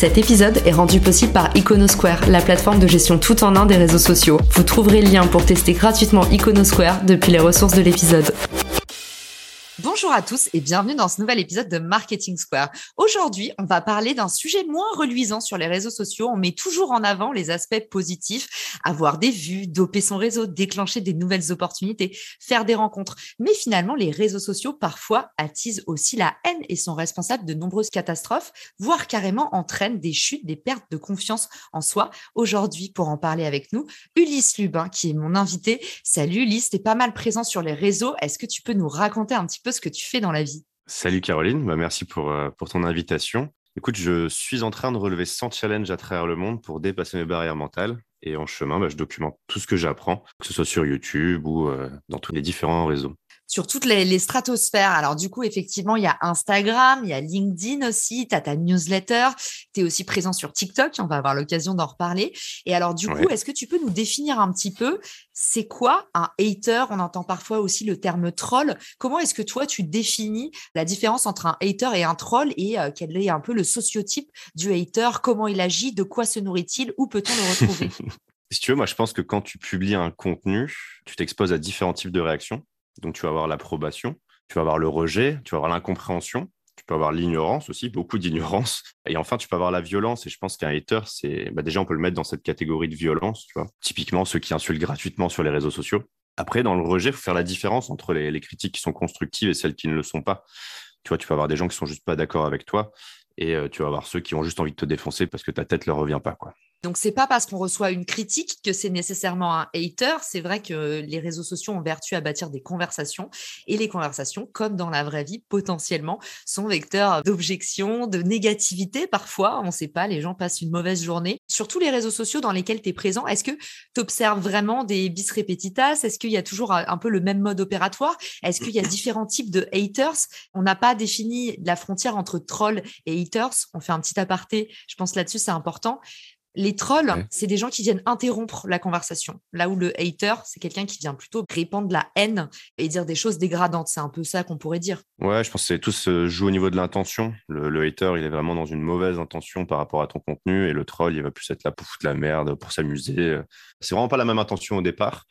Cet épisode est rendu possible par Iconosquare, la plateforme de gestion tout en un des réseaux sociaux. Vous trouverez le lien pour tester gratuitement Iconosquare depuis les ressources de l'épisode. Bonjour à tous et bienvenue dans ce nouvel épisode de Marketing Square. Aujourd'hui, on va parler d'un sujet moins reluisant sur les réseaux sociaux. On met toujours en avant les aspects positifs, avoir des vues, doper son réseau, déclencher des nouvelles opportunités, faire des rencontres. Mais finalement, les réseaux sociaux parfois attisent aussi la haine et sont responsables de nombreuses catastrophes, voire carrément entraînent des chutes, des pertes de confiance en soi. Aujourd'hui, pour en parler avec nous, Ulysse Lubin, qui est mon invité. Salut Ulysse, t'es pas mal présent sur les réseaux. Est-ce que tu peux nous raconter un petit peu ce que tu fais dans la vie. Salut Caroline, bah, merci pour, euh, pour ton invitation. Écoute, je suis en train de relever 100 challenges à travers le monde pour dépasser mes barrières mentales. Et en chemin, bah, je documente tout ce que j'apprends, que ce soit sur YouTube ou euh, dans tous les différents réseaux sur toutes les, stratosphères. Alors du coup, effectivement, il y a Instagram, il y a LinkedIn aussi, tu as ta newsletter, tu es aussi présent sur TikTok, on va avoir l'occasion d'en reparler. Et alors du coup, est-ce que tu peux nous définir un petit peu, c'est quoi un hater? On entend parfois aussi le terme troll. Comment est-ce que toi, tu définis la différence entre un hater et un troll et euh, quel est un peu le sociotype du hater? Comment il agit? De quoi se nourrit-il? Où peut-on le retrouver? Si tu veux, moi je pense que quand tu publies un contenu, tu t'exposes à différents types de réactions. Donc, tu vas avoir l'approbation, tu vas avoir le rejet, tu vas avoir l'incompréhension, tu peux avoir l'ignorance aussi, beaucoup d'ignorance. Et enfin, tu peux avoir la violence. Et je pense qu'un hater, c'est bah, déjà, on peut le mettre dans cette catégorie de violence, tu vois. Typiquement, ceux qui insultent gratuitement sur les réseaux sociaux. Après, dans le rejet, il faut faire la différence entre les, critiques qui sont constructives et celles qui ne le sont pas. Tu vois, tu peux avoir des gens qui sont juste pas d'accord avec toi et euh, tu vas avoir ceux qui ont juste envie de te défoncer parce que ta tête leur revient pas, quoi. Donc, c'est pas parce qu'on reçoit une critique que c'est nécessairement un hater. C'est vrai que les réseaux sociaux ont vertu à bâtir des conversations et les conversations, comme dans la vraie vie, potentiellement, sont vecteurs d'objections, de négativité parfois. On ne sait pas, les gens passent une mauvaise journée. Sur tous les réseaux sociaux dans lesquels tu es présent, est-ce que tu observes vraiment des bis repetitas? Est-ce qu'il y a toujours un peu le même mode opératoire? Est-ce qu'il y a différents types de haters? On n'a pas défini la frontière entre troll et haters. On fait un petit aparté, je pense là-dessus, c'est important. Les trolls, c'est des gens qui viennent interrompre la conversation. Là où le hater, c'est quelqu'un qui vient plutôt répandre de la haine et dire des choses dégradantes. C'est un peu ça qu'on pourrait dire. Ouais, je pense que tout se joue au niveau de l'intention. Le, hater, il est vraiment dans une mauvaise intention par rapport à ton contenu et le troll, il va plus être là pour foutre la merde, pour s'amuser. C'est vraiment pas la même intention au départ.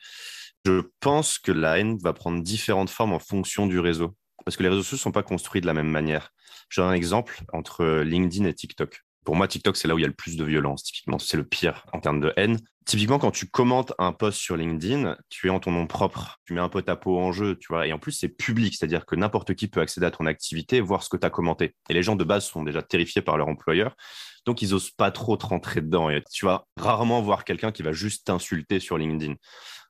Je pense que la haine va prendre différentes formes en fonction du réseau parce que les réseaux sociaux ne sont pas construits de la même manière. J'ai un exemple entre LinkedIn et TikTok. Pour moi, TikTok, c'est là où il y a le plus de violence, typiquement. C'est le pire en termes de haine. Typiquement, quand tu commentes un post sur LinkedIn, tu es en ton nom propre. Tu mets un peu ta peau en jeu, tu vois. Et en plus, c'est public, c'est-à-dire que n'importe qui peut accéder à ton activité, voir ce que tu as commenté. Et les gens de base sont déjà terrifiés par leur employeur. Donc, ils osent pas trop te rentrer dedans. Et tu vas rarement voir quelqu'un qui va juste t'insulter sur LinkedIn.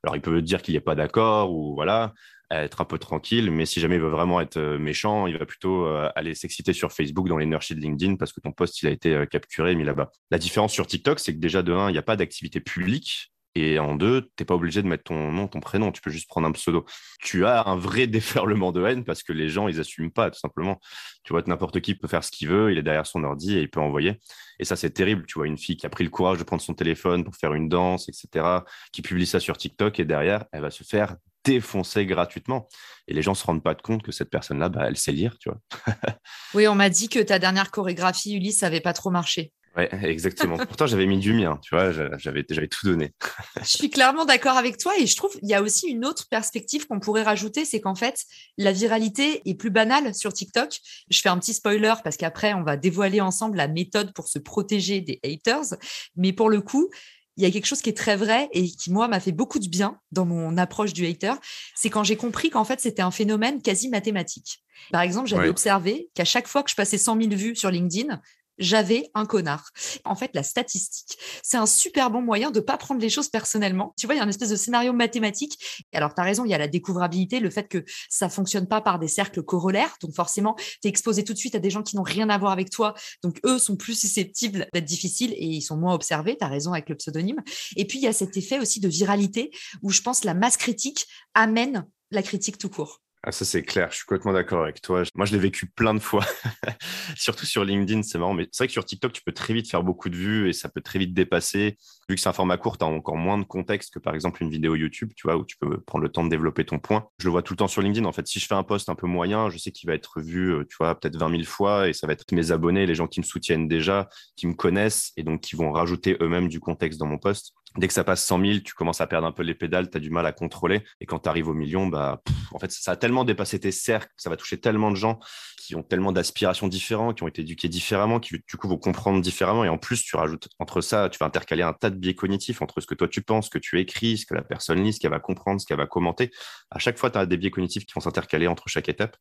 Alors, il peut dire qu'il n'y est pas d'accord ou voilà être un peu tranquille, mais si jamais il veut vraiment être euh, méchant, il va plutôt euh, aller s'exciter sur Facebook dans l'énergie de LinkedIn parce que ton post il a été euh, capturé et mis là-bas. La différence sur TikTok, c'est que déjà de un, il n'y a pas d'activité publique. Et en deux, tu n'es pas obligé de mettre ton nom, ton prénom, tu peux juste prendre un pseudo. Tu as un vrai déferlement de haine parce que les gens, ils n'assument pas, tout simplement. Tu vois, n'importe qui peut faire ce qu'il veut, il est derrière son ordi et il peut envoyer. Et ça, c'est terrible. Tu vois, une fille qui a pris le courage de prendre son téléphone pour faire une danse, etc., qui publie ça sur TikTok et derrière, elle va se faire défoncer gratuitement. Et les gens se rendent pas compte que cette personne-là, bah, elle sait lire, tu vois. oui, on m'a dit que ta dernière chorégraphie, Ulysse, n'avait pas trop marché. Oui, exactement. Pourtant, j'avais mis du mien, tu vois, j'avais, j'avais tout donné. je suis clairement d'accord avec toi et je trouve qu'il y a aussi une autre perspective qu'on pourrait rajouter, c'est qu'en fait, la viralité est plus banale sur TikTok. Je fais un petit spoiler parce qu'après, on va dévoiler ensemble la méthode pour se protéger des haters. Mais pour le coup, il y a quelque chose qui est très vrai et qui, moi, m'a fait beaucoup de bien dans mon approche du hater. C'est quand j'ai compris qu'en fait, c'était un phénomène quasi mathématique. Par exemple, j'avais observé qu'à chaque fois que je passais 100 000 vues sur LinkedIn, j'avais un connard. En fait, la statistique, c'est un super bon moyen de ne pas prendre les choses personnellement. Tu vois, il y a une espèce de scénario mathématique. Alors, tu as raison, il y a la découvrabilité, le fait que ça fonctionne pas par des cercles corollaires. Donc, forcément, tu es exposé tout de suite à des gens qui n'ont rien à voir avec toi. Donc, eux sont plus susceptibles d'être difficiles et ils sont moins observés. Tu as raison avec le pseudonyme. Et puis, il y a cet effet aussi de viralité où je pense la masse critique amène la critique tout court ah, ça, c'est clair. Je suis complètement d'accord avec toi. Moi, je l'ai vécu plein de fois, surtout sur LinkedIn. C'est marrant, mais c'est vrai que sur TikTok, tu peux très vite faire beaucoup de vues et ça peut très vite dépasser. Vu que c'est un format court, tu as encore moins de contexte que par exemple une vidéo YouTube, tu vois, où tu peux prendre le temps de développer ton point. Je le vois tout le temps sur LinkedIn. En fait, si je fais un post un peu moyen, je sais qu'il va être vu, euh, tu vois, peut-être 20 000 fois et ça va être mes abonnés, les gens qui me soutiennent déjà, qui me connaissent et donc qui vont rajouter eux-mêmes du contexte dans mon post dès que ça passe 100 000, tu commences à perdre un peu les pédales, tu as du mal à contrôler. Et quand tu arrives au million, bah, en fait, ça a tellement dépassé tes cercles, ça va toucher tellement de gens qui ont tellement d'aspirations différentes, qui ont été éduqués différemment, qui du coup vont comprendre différemment. Et en plus, tu rajoutes entre ça, tu vas intercaler un tas de biais cognitifs entre ce que toi tu penses, ce que tu écris, ce que la personne lit, ce qu'elle va comprendre, ce qu'elle va commenter. À chaque fois, tu as des biais cognitifs qui vont s'intercaler entre chaque étape.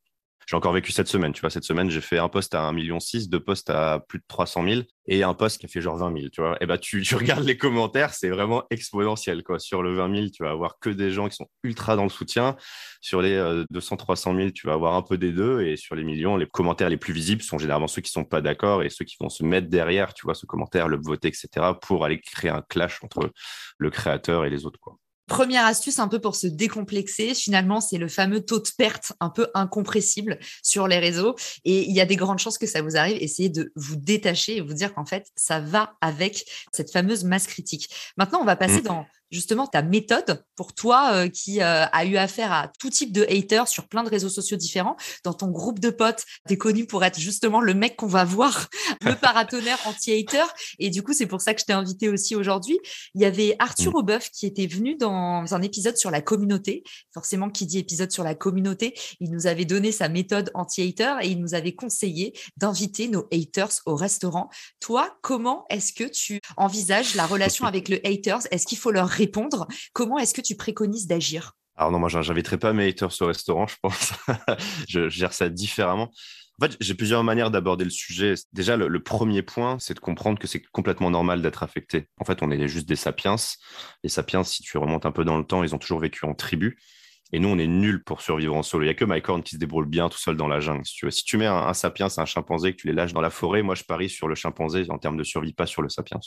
J'ai encore vécu cette semaine. Tu vois, cette semaine, j'ai fait un poste à 1,6 million, deux postes à plus de 300 000 et un poste qui a fait genre 20 000. Tu vois, et bah, tu, regardes les commentaires, c'est vraiment exponentiel. Quoi. Sur le 20 000, tu vas avoir que des gens qui sont ultra dans le soutien. Sur les 200, 300 000, tu vas avoir un peu des deux. Et sur les millions, les commentaires les plus visibles sont généralement ceux qui sont pas d'accord et ceux qui vont se mettre derrière, tu vois, ce commentaire, le voter, etc., pour aller créer un clash entre le créateur et les autres. Quoi. Première astuce un peu pour se décomplexer, finalement, c'est le fameux taux de perte un peu incompressible sur les réseaux. Et il y a des grandes chances que ça vous arrive. Essayez de vous détacher et vous dire qu'en fait, ça va avec cette fameuse masse critique. Maintenant, on va passer mmh. dans justement ta méthode pour toi euh, qui euh, a eu affaire à tout type de haters sur plein de réseaux sociaux différents. Dans ton groupe de potes, tu es connu pour être justement le mec qu'on va voir, le paratonnerre anti-hater. Et du coup, c'est pour ça que je t'ai invité aussi aujourd'hui. Il y avait Arthur mmh. Aubeuf qui était venu dans un épisode sur la communauté. Forcément, qui dit épisode sur la communauté, il nous avait donné sa méthode anti-hater et il nous avait conseillé d'inviter nos haters au restaurant. Toi, comment est-ce que tu envisages la relation avec le haters? Est-ce qu'il faut leur Comment est-ce que tu préconises d'agir? Alors non, moi, j'inviterai pas mes haters au restaurant, je pense. je, gère ça différemment. En fait, j'ai plusieurs manières d'aborder le sujet. Déjà, le, premier point, c'est de comprendre que c'est complètement normal d'être affecté. En fait, on est juste des sapiens. Les sapiens, si tu remontes un peu dans le temps, ils ont toujours vécu en tribu. Et nous, on est nuls pour survivre en solo. Il n'y a que Mike Horn qui se débrouille bien tout seul dans la jungle. Si tu, mets un, un sapiens, un chimpanzé, que tu les lâches dans la forêt, moi, je parie sur le chimpanzé en termes de survie, pas sur le sapiens.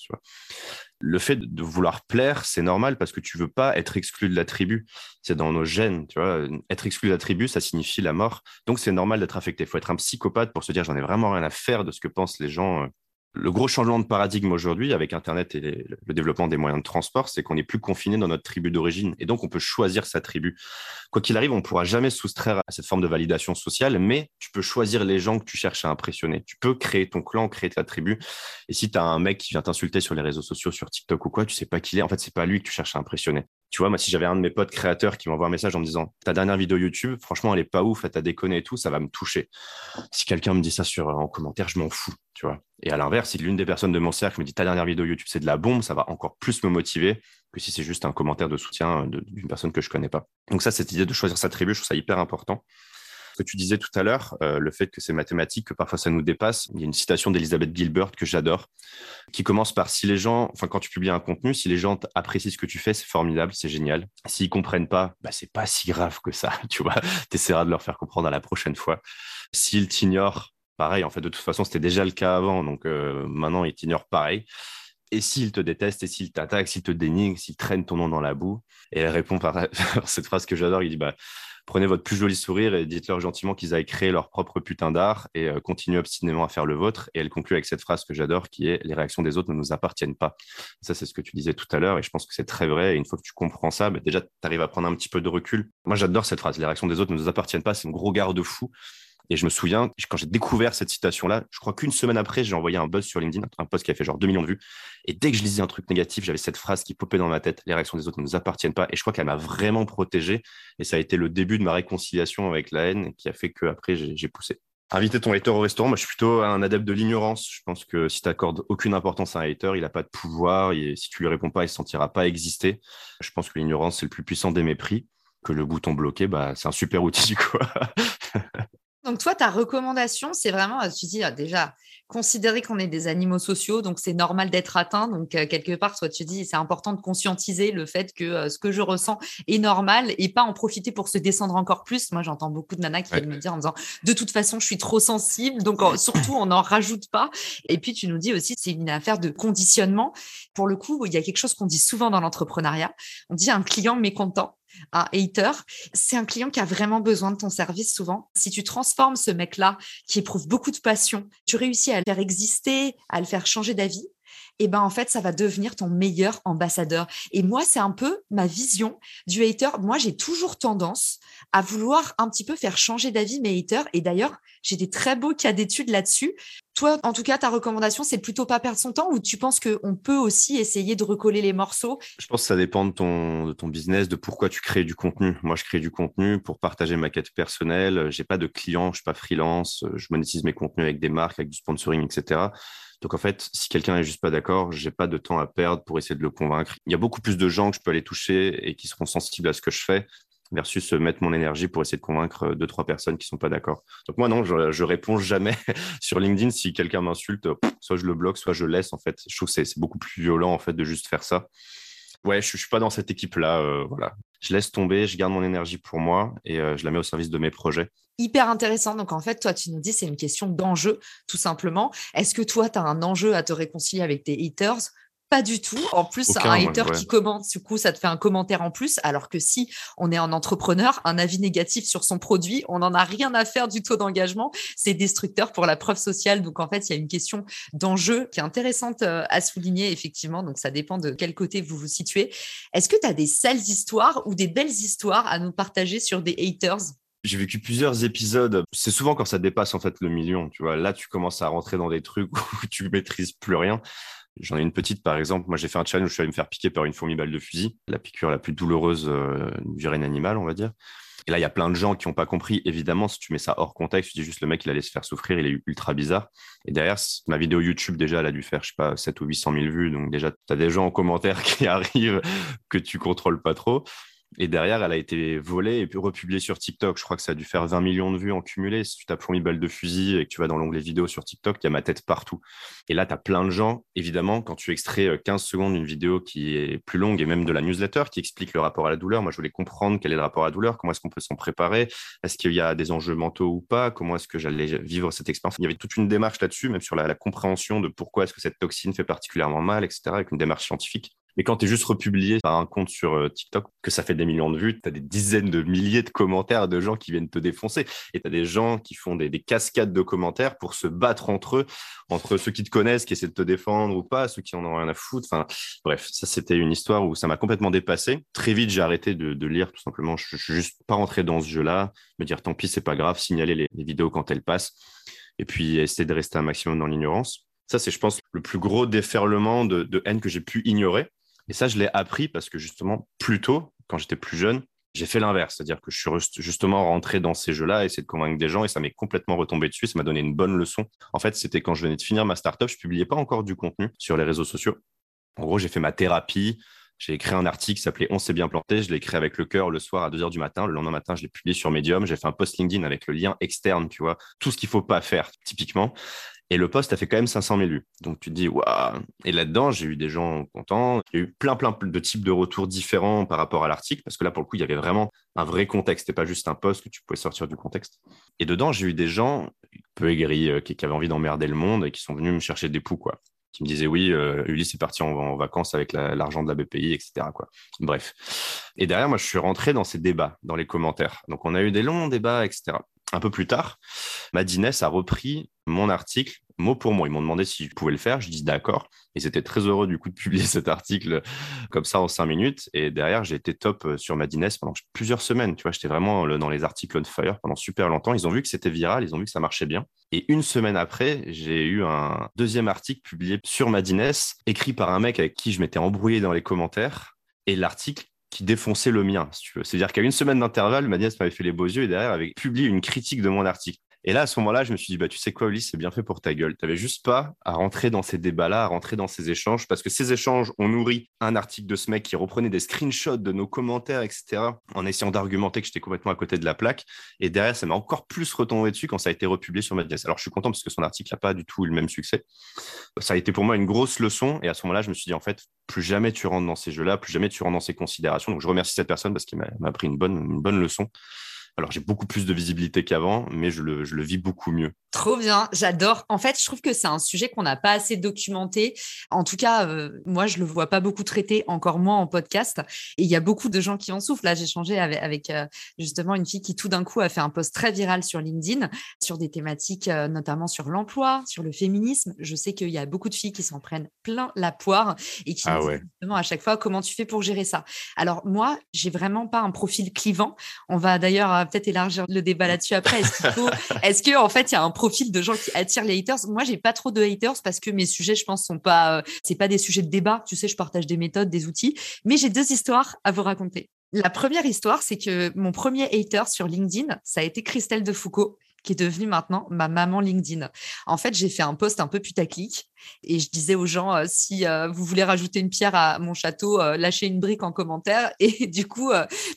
Le fait de vouloir plaire, c'est normal parce que tu veux pas être exclu de la tribu. C'est dans nos gènes. Tu vois. Être exclu de la tribu, ça signifie la mort. Donc, c'est normal d'être affecté. Il faut être un psychopathe pour se dire j'en ai vraiment rien à faire de ce que pensent les gens euh, le gros changement de paradigme aujourd'hui avec Internet et le développement des moyens de transport, c'est qu'on n'est plus confiné dans notre tribu d'origine et donc on peut choisir sa tribu. Quoi qu'il arrive, on ne pourra jamais soustraire à cette forme de validation sociale, mais tu peux choisir les gens que tu cherches à impressionner. Tu peux créer ton clan, créer ta tribu. Et si tu as un mec qui vient t'insulter sur les réseaux sociaux, sur TikTok ou quoi, tu sais pas qui il est. En fait, c'est pas lui que tu cherches à impressionner. Tu vois, moi, si j'avais un de mes potes créateurs qui m'envoie un message en me disant ta dernière vidéo YouTube, franchement, elle est pas ouf, elle t'a déconné et tout, ça va me toucher. Si quelqu'un me dit ça sur, en commentaire, je m'en fous, tu vois. Et à l'inverse, si l'une des personnes de mon cercle me dit ta dernière vidéo YouTube, c'est de la bombe, ça va encore plus me motiver que si c'est juste un commentaire de soutien d'une personne que je connais pas. Donc ça, cette idée de choisir sa tribu, je trouve ça hyper important. Ce que tu disais tout à l'heure, euh, le fait que c'est mathématique, que parfois ça nous dépasse. Il y a une citation d'Elizabeth Gilbert que j'adore, qui commence par si les gens, enfin quand tu publies un contenu, si les gens apprécient ce que tu fais, c'est formidable, c'est génial. S'ils comprennent pas, bah c'est pas si grave que ça, tu vois. Tu essaieras de leur faire comprendre à la prochaine fois. S'ils t'ignorent, pareil. En fait, de toute façon, c'était déjà le cas avant, donc euh, maintenant ils t'ignorent pareil et s'ils te détestent, et s'ils t'attaquent, s'ils te dénigrent, s'ils traînent ton nom dans la boue. Et elle répond par cette phrase que j'adore, il dit bah, prenez votre plus joli sourire et dites-leur gentiment qu'ils aient créé leur propre putain d'art et euh, continuez obstinément à faire le vôtre. Et elle conclut avec cette phrase que j'adore qui est les réactions des autres ne nous appartiennent pas. Ça, c'est ce que tu disais tout à l'heure et je pense que c'est très vrai. Et une fois que tu comprends ça, bah, déjà, tu arrives à prendre un petit peu de recul. Moi, j'adore cette phrase. Les réactions des autres ne nous appartiennent pas. C'est un gros garde-fou. Et je me souviens, quand j'ai découvert cette citation-là, je crois qu'une semaine après, j'ai envoyé un buzz sur LinkedIn, un post qui a fait genre 2 millions de vues. Et dès que je lisais un truc négatif, j'avais cette phrase qui popait dans ma tête les réactions des autres ne nous appartiennent pas. Et je crois qu'elle m'a vraiment protégé. Et ça a été le début de ma réconciliation avec la haine qui a fait qu'après, j'ai poussé. Inviter ton hater au restaurant, moi je suis plutôt un adepte de l'ignorance. Je pense que si tu accordes aucune importance à un hater, il n'a pas de pouvoir et si tu lui réponds pas, il ne se sentira pas exister. Je pense que l'ignorance, c'est le plus puissant des mépris. Que le bouton bloqué, bah, c'est un super outil. Quoi. Donc, toi, ta recommandation, c'est vraiment, euh, tu dis euh, déjà, considérer qu'on est des animaux sociaux, donc c'est normal d'être atteint. Donc, euh, quelque part, toi, tu dis, c'est important de conscientiser le fait que ce que je ressens est normal et pas en profiter pour se descendre encore plus. Moi, j'entends beaucoup de nanas qui viennent me dire en disant, de toute façon, je suis trop sensible, donc surtout, on n'en rajoute pas. Et puis, tu nous dis aussi, c'est une affaire de conditionnement. Pour le coup, il y a quelque chose qu'on dit souvent dans l'entrepreneuriat. On dit un client mécontent un hater, c'est un client qui a vraiment besoin de ton service souvent. Si tu transformes ce mec-là qui éprouve beaucoup de passion, tu réussis à le faire exister, à le faire changer d'avis, et ben en fait, ça va devenir ton meilleur ambassadeur. Et moi, c'est un peu ma vision du hater. Moi, j'ai toujours tendance à vouloir un petit peu faire changer d'avis mes haters. Et d'ailleurs, j'ai des très beaux cas d'études là-dessus. Toi, en tout cas, ta recommandation, c'est plutôt pas perdre son temps ou tu penses qu'on peut aussi essayer de recoller les morceaux? Je pense que ça dépend de ton, de ton business, de pourquoi tu crées du contenu. Moi, je crée du contenu pour partager ma quête personnelle. J'ai pas de clients, je suis pas freelance. Je monétise mes contenus avec des marques, avec du sponsoring, etc. Donc en fait, si quelqu'un n'est juste pas d'accord, j'ai pas de temps à perdre pour essayer de le convaincre. Il y a beaucoup plus de gens que je peux aller toucher et qui seront sensibles à ce que je fais versus mettre mon énergie pour essayer de convaincre deux, trois personnes qui sont pas d'accord. Donc moi, non, je, je réponds jamais sur LinkedIn. Si quelqu'un m'insulte, soit je le bloque, soit je laisse. En fait, je trouve que c'est beaucoup plus violent en fait de juste faire ça. Ouais, je, ne suis pas dans cette équipe-là. Euh, voilà, je laisse tomber, je garde mon énergie pour moi et euh, je la mets au service de mes projets hyper intéressant. Donc, en fait, toi, tu nous dis c'est une question d'enjeu, tout simplement. Est-ce que toi, tu as un enjeu à te réconcilier avec tes haters? Pas du tout. En plus, un hater qui commente, du coup, ça te fait un commentaire en plus. Alors que si on est un entrepreneur, un avis négatif sur son produit, on n'en a rien à faire du taux d'engagement. C'est destructeur pour la preuve sociale. Donc, en fait, il y a une question d'enjeu qui est intéressante euh, à souligner, effectivement. Donc, ça dépend de quel côté vous vous situez. Est-ce que tu as des sales histoires ou des belles histoires à nous partager sur des haters? J'ai vécu plusieurs épisodes. C'est souvent quand ça dépasse en fait le million. Tu vois, là, tu commences à rentrer dans des trucs où tu maîtrises plus rien. J'en ai une petite, par exemple. Moi, j'ai fait un challenge où je suis allé me faire piquer par une fourmi balle de fusil, la piqûre la plus douloureuse euh, du règne animal, on va dire. Et là, il y a plein de gens qui n'ont pas compris. Évidemment, si tu mets ça hors contexte, tu dis juste le mec, il allait se faire souffrir, il est ultra bizarre. Et derrière, ma vidéo YouTube, déjà, elle a dû faire, je sais pas, 7 ou 800 000 vues. Donc, déjà, tu as des gens en commentaire qui arrivent que tu contrôles pas trop. Et derrière, elle a été volée et republiée sur TikTok. Je crois que ça a dû faire 20 millions de vues en cumulé. Si tu tapes fourmi balle de fusil et que tu vas dans l'onglet vidéo sur TikTok, il y a ma tête partout. Et là, tu as plein de gens. Évidemment, quand tu extrais 15 euh, secondes d'une vidéo qui est plus longue et même de la newsletter qui explique le rapport à la douleur, moi, je voulais comprendre quel est le rapport à la douleur, comment est-ce qu'on peut s'en préparer, est-ce qu'il y a des enjeux mentaux ou pas, comment est-ce que j'allais vivre cette expérience. Il y avait toute une démarche là-dessus, même sur la, la compréhension de pourquoi est-ce que cette toxine fait particulièrement mal, etc., avec une démarche scientifique. Mais quand tu es juste republié par un compte sur euh, TikTok, que ça fait des millions de vues, tu as des dizaines de milliers de commentaires de gens qui viennent te défoncer. Et tu as des gens qui font des, cascades de commentaires pour se battre entre eux, entre ceux qui te connaissent, qui essaient de te défendre ou pas, ceux qui en ont rien à foutre. Enfin, bref, ça, c'était une histoire où ça m'a complètement dépassé. Très vite, j'ai arrêté de, lire, tout simplement. Je, suis juste pas rentré dans ce jeu-là. Me dire, tant pis, c'est pas grave, signaler les, vidéos quand elles passent. Et puis, essayer de rester un maximum dans l'ignorance. Ça, c'est, je pense, le plus gros déferlement de haine que j'ai pu ignorer. Et ça, je l'ai appris parce que justement, plus tôt, quand j'étais plus jeune, j'ai fait l'inverse, c'est-à-dire que je suis justement rentré dans ces jeux-là, essayer de convaincre des gens, et ça m'est complètement retombé dessus. Ça m'a donné une bonne leçon. En fait, c'était quand je venais de finir ma startup, je publiais pas encore du contenu sur les réseaux sociaux. En gros, j'ai fait ma thérapie. J'ai écrit un article qui s'appelait On s'est bien planté. Je l'ai écrit avec le cœur le soir à 2 h du matin. Le lendemain matin, je l'ai publié sur Medium. J'ai fait un post LinkedIn avec le lien externe, tu vois, tout ce qu'il faut pas faire, typiquement. Et le poste a fait quand même 500 000 vues. Donc tu te dis, waouh. Et là-dedans, j'ai eu des gens contents. Il y a eu plein, plein de types de retours différents par rapport à l'article, parce que là, pour le coup, il y avait vraiment un vrai contexte et pas juste un poste que tu pouvais sortir du contexte. Et dedans, j'ai eu des gens peu aigris, euh, qui, avaient envie d'emmerder le monde et qui sont venus me chercher des poux, quoi. Qui me disaient, oui, euh, Ulysse est parti en, vacances avec l'argent de la BPI, etc. Bref. Et derrière, moi, je suis rentré dans ces débats, dans les commentaires. Donc, on a eu des longs débats, etc. Un peu plus tard, Madines a repris mon article mot pour mot. Ils m'ont demandé si je pouvais le faire. Je dis d'accord. Ils étaient très heureux du coup de publier cet article comme ça en cinq minutes. Et derrière, j'ai été top euh, sur Madines pendant plusieurs semaines. Tu vois, j'étais vraiment dans les articles on fire pendant super longtemps. Ils ont vu que c'était viral, ils ont vu que ça marchait bien. Et une semaine après, j'ai eu un deuxième article publié sur Madines, écrit par un mec avec qui je m'étais embrouillé dans les commentaires. Et l'article qui défonçait le mien, si tu veux. C'est-à-dire qu'à une semaine d'intervalle, Madines m'avait fait les beaux yeux et derrière avait publié une critique de mon article. Et là, à ce moment-là, je me suis dit, bah, tu sais quoi, Ulysse, c'est bien fait pour ta gueule. Tu n'avais juste pas à rentrer dans ces débats-là, à rentrer dans ces échanges, parce que ces échanges ont nourri un article de ce mec qui reprenait des screenshots de nos commentaires, etc., en essayant d'argumenter que j'étais complètement à côté de la plaque. Et derrière, ça m'a encore plus retombé dessus quand ça a été republié sur Madines. Alors, je suis content parce que son article n'a pas du tout eu le même succès. Ça a été pour moi une grosse leçon. Et à ce moment-là, je me suis dit, en fait, plus jamais tu rentres dans ces jeux-là, plus jamais tu rentres dans ces considérations. Donc, je remercie cette personne parce qu'il m'a appris une bonne, une bonne leçon. Alors, j'ai beaucoup plus de visibilité qu'avant, mais je le, je le vis beaucoup mieux. Trop bien, j'adore. En fait, je trouve que c'est un sujet qu'on n'a pas assez documenté. En tout cas, euh, moi, je le vois pas beaucoup traité, encore moins en podcast. Et il y a beaucoup de gens qui en souffrent. Là, j'ai changé avec, avec euh, justement une fille qui tout d'un coup a fait un post très viral sur LinkedIn sur des thématiques, euh, notamment sur l'emploi, sur le féminisme. Je sais qu'il y a beaucoup de filles qui s'en prennent plein la poire et qui ah disent justement à chaque fois comment tu fais pour gérer ça? Alors moi, j'ai vraiment pas un profil clivant. On va d'ailleurs peut-être élargir le débat là-dessus après. Est-ce qu'il est-ce que en fait il y a un profil de gens qui attirent les haters? Moi, j'ai pas trop de haters parce que mes sujets, je pense, sont pas, euh, c'est pas des sujets de débat. Tu sais, je partage des méthodes, des outils, mais j'ai deux histoires à vous raconter. La première histoire, c'est que mon premier hater sur LinkedIn, ça a été Christelle de Foucault qui est devenue maintenant ma maman LinkedIn. En fait, j'ai fait un post un peu putaclic et je disais aux gens euh, si euh, vous voulez rajouter une pierre à mon château, euh, lâchez une brique en commentaire. Et du coup,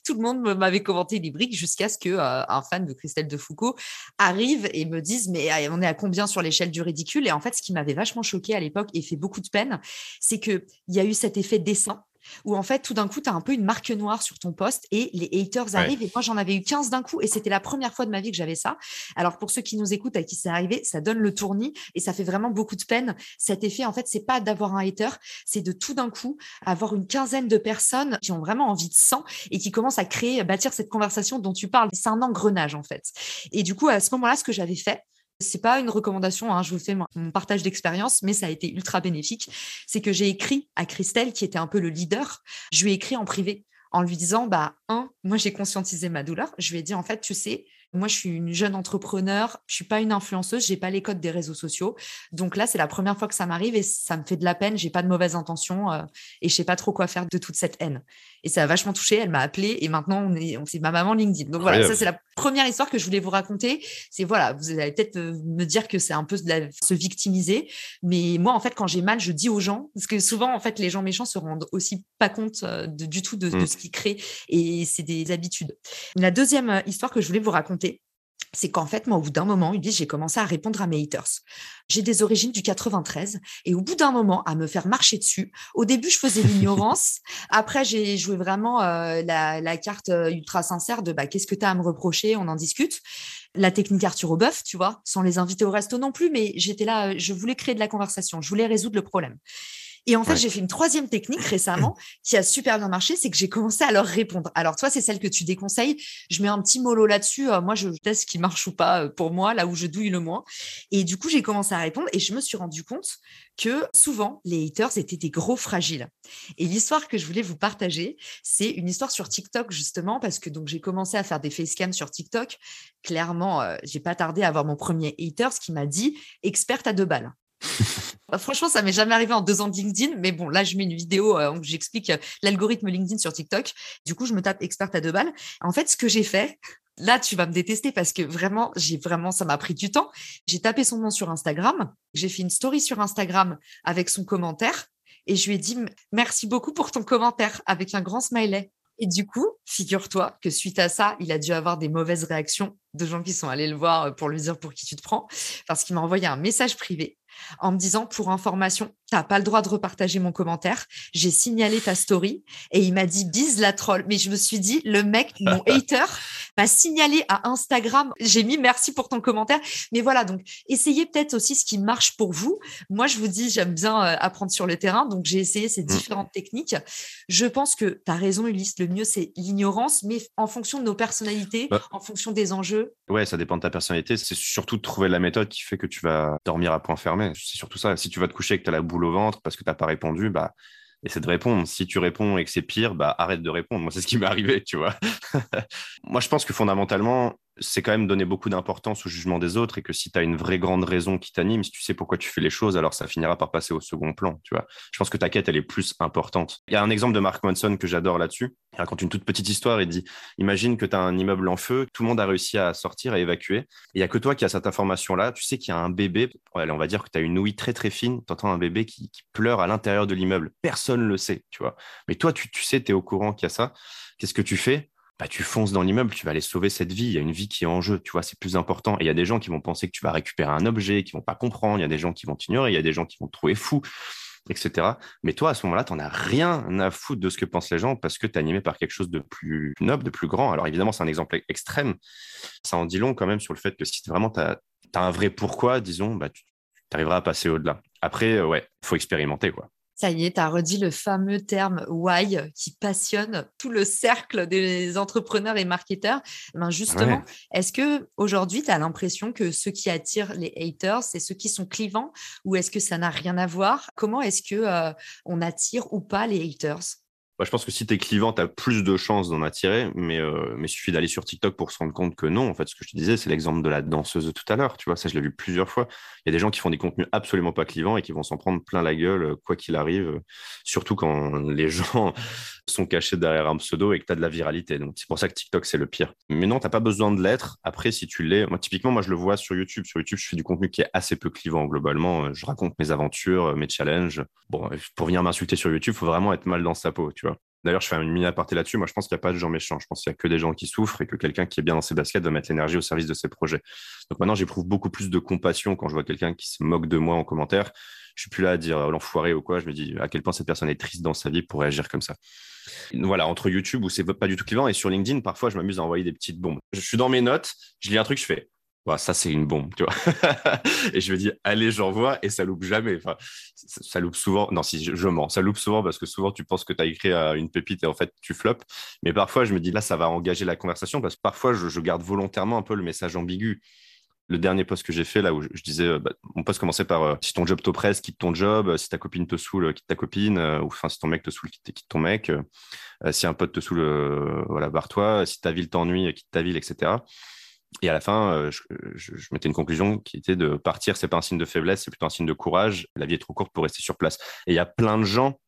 tout le monde m'avait commenté les briques jusqu'à ce que un fan de Christelle de Foucault arrive et me dise mais on est à combien sur l'échelle du ridicule? Et en fait, ce qui m'avait vachement choqué à l'époque et fait beaucoup de peine, c'est que il y a eu cet effet dessin où en fait, tout d'un coup, tu as un peu une marque noire sur ton poste et les haters arrivent. Et moi, j'en avais eu 15 d'un coup et c'était la première fois de ma vie que j'avais ça. Alors, pour ceux qui nous écoutent, à qui c'est arrivé, ça donne le tournis et ça fait vraiment beaucoup de peine. Cet effet, en fait, c'est pas d'avoir un hater, c'est de tout d'un coup avoir une quinzaine de personnes qui ont vraiment envie de sang et qui commencent à créer, bâtir cette conversation dont tu parles. C'est un engrenage, en fait. Et du coup, à ce moment-là, ce que j'avais fait, c'est pas une recommandation, hein, je vous fais mon, partage d'expérience, mais ça a été ultra bénéfique. C'est que j'ai écrit à Christelle, qui était un peu le leader, je lui ai écrit en privé en lui disant, bah, un, moi j'ai conscientisé ma douleur. Je lui ai dit, en fait, tu sais, moi, je suis une jeune entrepreneur, je suis pas une influenceuse, j'ai pas les codes des réseaux sociaux. Donc là, c'est la première fois que ça m'arrive et ça me fait de la peine. J'ai pas de mauvaises intentions euh, et je sais pas trop quoi faire de toute cette haine. Et ça a vachement touché. Elle m'a appelé et maintenant on est, c'est ma maman LinkedIn. Donc voilà, ça c'est la première histoire que je voulais vous raconter. C'est voilà, vous allez peut-être euh, me dire que c'est un peu de se victimiser, mais moi en fait quand j'ai mal, je dis aux gens parce que souvent en fait les gens méchants se rendent aussi pas compte euh, du tout de, de mmh. ce qu'ils créent et c'est des habitudes. La deuxième histoire que je voulais vous raconter c'est qu'en fait, moi, au bout d'un moment, Ulysse, j'ai commencé à répondre à mes haters. J'ai des origines du 93 et au bout d'un moment, à me faire marcher dessus. Au début, je faisais l'ignorance. Après, j'ai joué vraiment euh, la, carte euh, ultra sincère de bah, qu'est-ce que tu as à me reprocher, on en discute. La technique Arthur Aubeuf, tu vois, sans les inviter au resto non plus, mais j'étais là, euh, je voulais créer de la conversation, je voulais résoudre le problème. Et en fait, j'ai fait une troisième technique récemment qui a super bien marché, c'est que j'ai commencé à leur répondre. Alors toi, c'est celle que tu déconseilles. Je mets un petit mollo là-dessus. Euh, moi, je teste ce qui marche ou pas euh, pour moi, là où je douille le moins. Et du coup, j'ai commencé à répondre et je me suis rendu compte que souvent, les haters étaient des gros fragiles. Et l'histoire que je voulais vous partager, c'est une histoire sur TikTok justement parce que donc j'ai commencé à faire des facecams sur TikTok. Clairement, euh, j'ai pas tardé à avoir mon premier hater, ce qui m'a dit experte à deux balles. Bah, franchement, ça m'est jamais arrivé en deux ans de LinkedIn, mais bon, là, je mets une vidéo euh, où j'explique euh, l'algorithme LinkedIn sur TikTok. Du coup, je me tape experte à deux balles. En fait, ce que j'ai fait, là, tu vas me détester parce que vraiment, j'ai vraiment, ça m'a pris du temps. J'ai tapé son nom sur Instagram. J'ai fait une story sur Instagram avec son commentaire et je lui ai dit merci beaucoup pour ton commentaire avec un grand smiley. Et du coup, figure-toi que suite à ça, il a dû avoir des mauvaises réactions de gens qui sont allés le voir euh, pour lui dire pour qui tu te prends, parce qu'il m'a envoyé un message privé en me disant pour information, tu n'as pas le droit de repartager mon commentaire. J'ai signalé ta story et il m'a dit bise la troll. Mais je me suis dit, le mec, mon hater, m'a signalé à Instagram. J'ai mis merci pour ton commentaire. Mais voilà, donc essayez peut-être aussi ce qui marche pour vous. Moi, je vous dis, j'aime bien euh, apprendre sur le terrain. Donc j'ai essayé ces mmh. différentes techniques. Je pense que tu as raison, Ulysse. Le mieux, c'est l'ignorance, mais en fonction de nos personnalités, bah en fonction des enjeux. Ouais, ça dépend de ta personnalité. C'est surtout de trouver la méthode qui fait que tu vas dormir à point fermé. C'est surtout ça. Si tu vas te coucher et que tu as la boule au ventre parce que tu n'as pas répondu, bah, c'est de répondre. Si tu réponds et que c'est pire, bah, arrête de répondre. Moi, c'est ce qui m'est arrivé, tu vois. Moi, je pense que fondamentalement, c'est quand même donner beaucoup d'importance au jugement des autres et que si tu as une vraie grande raison qui t'anime, si tu sais pourquoi tu fais les choses, alors ça finira par passer au second plan, tu vois. Je pense que ta quête, elle est plus importante. Il y a un exemple de Mark Manson que j'adore là-dessus. Il raconte une toute petite histoire et dit, imagine que tu as un immeuble en feu, tout le monde a réussi à sortir, à évacuer, il y a que toi qui as cette information-là, tu sais qu'il y a un bébé, on va dire que tu as une ouïe très très fine, tu entends un bébé qui, pleure à l'intérieur de l'immeuble. Personne ne le sait, tu vois. Mais toi, tu, tu sais, tu es au courant qu'il y a ça. Qu'est-ce que tu fais? Bah, tu fonces dans l'immeuble, tu vas aller sauver cette vie. Il y a une vie qui est en jeu, tu vois, c'est plus important. Et il y a des gens qui vont penser que tu vas récupérer un objet, qui vont pas comprendre. Il y a des gens qui vont t'ignorer, il y a des gens qui vont te trouver fou. etc. Mais toi, à ce moment-là, tu n'en as rien à foutre de ce que pensent les gens parce que tu es animé par quelque chose de plus noble, de plus grand. Alors évidemment, c'est un exemple extrême. Ça en dit long quand même sur le fait que si vraiment tu as, un vrai pourquoi, disons, bah, tu arriveras à passer au-delà. Après, euh, ouais, faut expérimenter, quoi. Ça y est, tu as redit le fameux terme why qui passionne tout le cercle des entrepreneurs et marketeurs. Ben justement, est-ce que aujourd'hui tu as l'impression que ce qui attire les haters, c'est ceux qui sont clivants ou est-ce que ça n'a rien à voir? Comment est-ce que euh, on attire ou pas les haters? Bah, je pense que si tu es clivant, tu as plus de chances d'en attirer, mais, euh, il suffit d'aller sur TikTok pour se rendre compte que non. En fait, ce que je te disais, c'est l'exemple de la danseuse de tout à l'heure. Tu vois, ça, je l'ai vu plusieurs fois. Il y a des gens qui font des contenus absolument pas clivants et qui vont s'en prendre plein la gueule, euh, quoi qu'il arrive, euh, surtout quand les gens sont cachés derrière un pseudo et que tu as de la viralité. Donc, c'est pour ça que TikTok, c'est le pire. Mais non, tu pas besoin de l'être. Après, si tu l'es, moi, typiquement, moi, je le vois sur YouTube. Sur YouTube, je fais du contenu qui est assez peu clivant globalement. Je raconte mes aventures, mes challenges. Bon, pour venir m'insulter sur YouTube, faut vraiment être mal dans sa peau, tu D'ailleurs, je fais une mini aparté là-dessus. Moi, je pense qu'il n'y a pas de gens méchants. Je pense qu'il n'y a que des gens qui souffrent et que quelqu'un qui est bien dans ses baskets va mettre l'énergie au service de ses projets. Donc maintenant, j'éprouve beaucoup plus de compassion quand je vois quelqu'un qui se moque de moi en commentaire. Je suis plus là à dire oh, l'enfoiré ou quoi. Je me dis à quel point cette personne est triste dans sa vie pour réagir comme ça. Voilà, entre YouTube où c'est pas du tout clivant et sur LinkedIn, parfois, je m'amuse à envoyer des petites bombes. Je suis dans mes notes, je lis un truc, je fais ça c'est une bombe, tu vois. et je me dis, allez, j'envoie, et ça loupe jamais. Enfin, ça, loupe souvent. Non, si je, mens, ça loupe souvent parce que souvent tu penses que tu as écrit une pépite et en fait tu flops. Mais parfois, je me dis, là, ça va engager la conversation parce que parfois, je, garde volontairement un peu le message ambigu. Le dernier post que j'ai fait, là où je, disais, euh, bah, mon post commençait par euh, si ton job t'oppresse, quitte ton job, euh, si ta copine te saoule, quitte ta copine, ou enfin, si ton mec te saoule, quitte, quitte ton mec, si un pote te saoule, voilà, barre-toi, si ta ville t'ennuie, quitte ta ville, etc. Et à la fin, euh, je, mettais une conclusion qui était de partir, c'est pas un signe de faiblesse, c'est plutôt un signe de courage. La vie est trop courte pour rester sur place. Et il y a plein de gens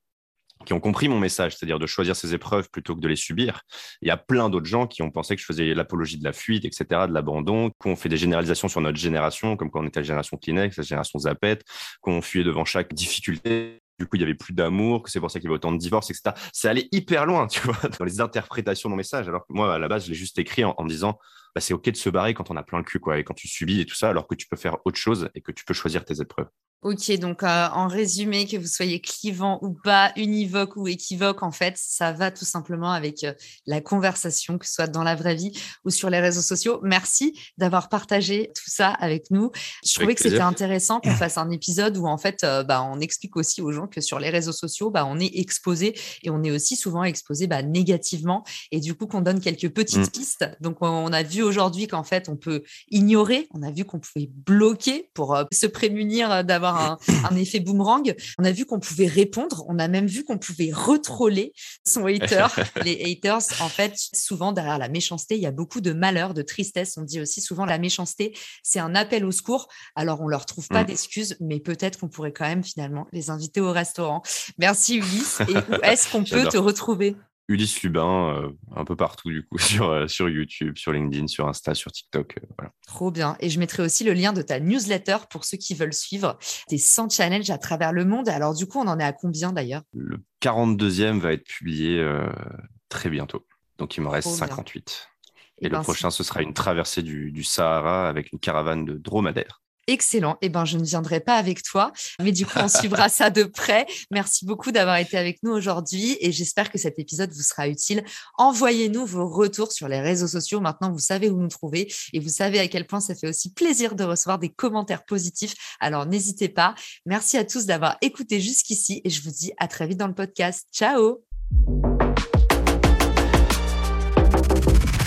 qui ont compris mon message, c'est-à-dire de choisir ses épreuves plutôt que de les subir. Il y a plein d'autres gens qui ont pensé que je faisais l'apologie de la fuite, etc., de l'abandon, qu'on fait des généralisations sur notre génération, comme quand on était la génération Kleenex, la génération Zapette, qu'on fuyait devant chaque difficulté. Du coup, il y avait plus d'amour, que c'est pour ça qu'il y avait autant de divorces, etc. C'est allé hyper loin, tu vois, dans les interprétations de mon message. Alors que moi, à la base, je l'ai juste écrit en, disant, bah, c'est OK de se barrer quand on a plein le cul, quoi, et quand tu subis et tout ça, alors que tu peux faire autre chose et que tu peux choisir tes épreuves. Ok, donc euh, en résumé, que vous soyez clivant ou pas, univoque ou équivoque, en fait, ça va tout simplement avec euh, la conversation, que ce soit dans la vraie vie ou sur les réseaux sociaux. Merci d'avoir partagé tout ça avec nous. Je trouvais que c'était intéressant qu'on fasse un épisode où en fait, euh, bah, on explique aussi aux gens que sur les réseaux sociaux, bah, on est exposé et on est aussi souvent exposé bah, négativement et du coup qu'on donne quelques petites mmh. pistes. Donc on a vu aujourd'hui qu'en fait, on peut ignorer, on a vu qu'on pouvait bloquer pour se prémunir d'avoir un, effet boomerang. On a vu qu'on pouvait répondre, on a même vu qu'on pouvait retroller son hater. Les haters, en fait, souvent derrière la méchanceté, il y a beaucoup de malheur, de tristesse. On dit aussi souvent la méchanceté, c'est un appel au secours. Alors on leur trouve pas mm. d'excuses, mais peut-être qu'on pourrait quand même finalement les inviter au restaurant. Merci Ulysse. Et où est-ce qu'on peut te retrouver? Ulysse Lubin, euh, un peu partout du coup, sur, euh, sur YouTube, sur LinkedIn, sur Insta, sur TikTok. Euh, Trop bien. Et je mettrai aussi le lien de ta newsletter pour ceux qui veulent suivre tes 100 challenges à travers le monde. Alors du coup, on en est à combien d'ailleurs? Le 42e va être publié très bientôt. Donc il me reste 58. Et, eh le ben, prochain, ce sera une traversée du, du Sahara avec une caravane de dromadaires. Excellent. Eh ben, je ne viendrai pas avec toi, mais du coup, on suivra ça de près. Merci beaucoup d'avoir été avec nous aujourd'hui et j'espère que cet épisode vous sera utile. Envoyez-nous vos retours sur les réseaux sociaux. Maintenant, vous savez où nous trouver et vous savez à quel point ça fait aussi plaisir de recevoir des commentaires positifs. Alors, n'hésitez pas. Merci à tous d'avoir écouté jusqu'ici et je vous dis à très vite dans le podcast. Ciao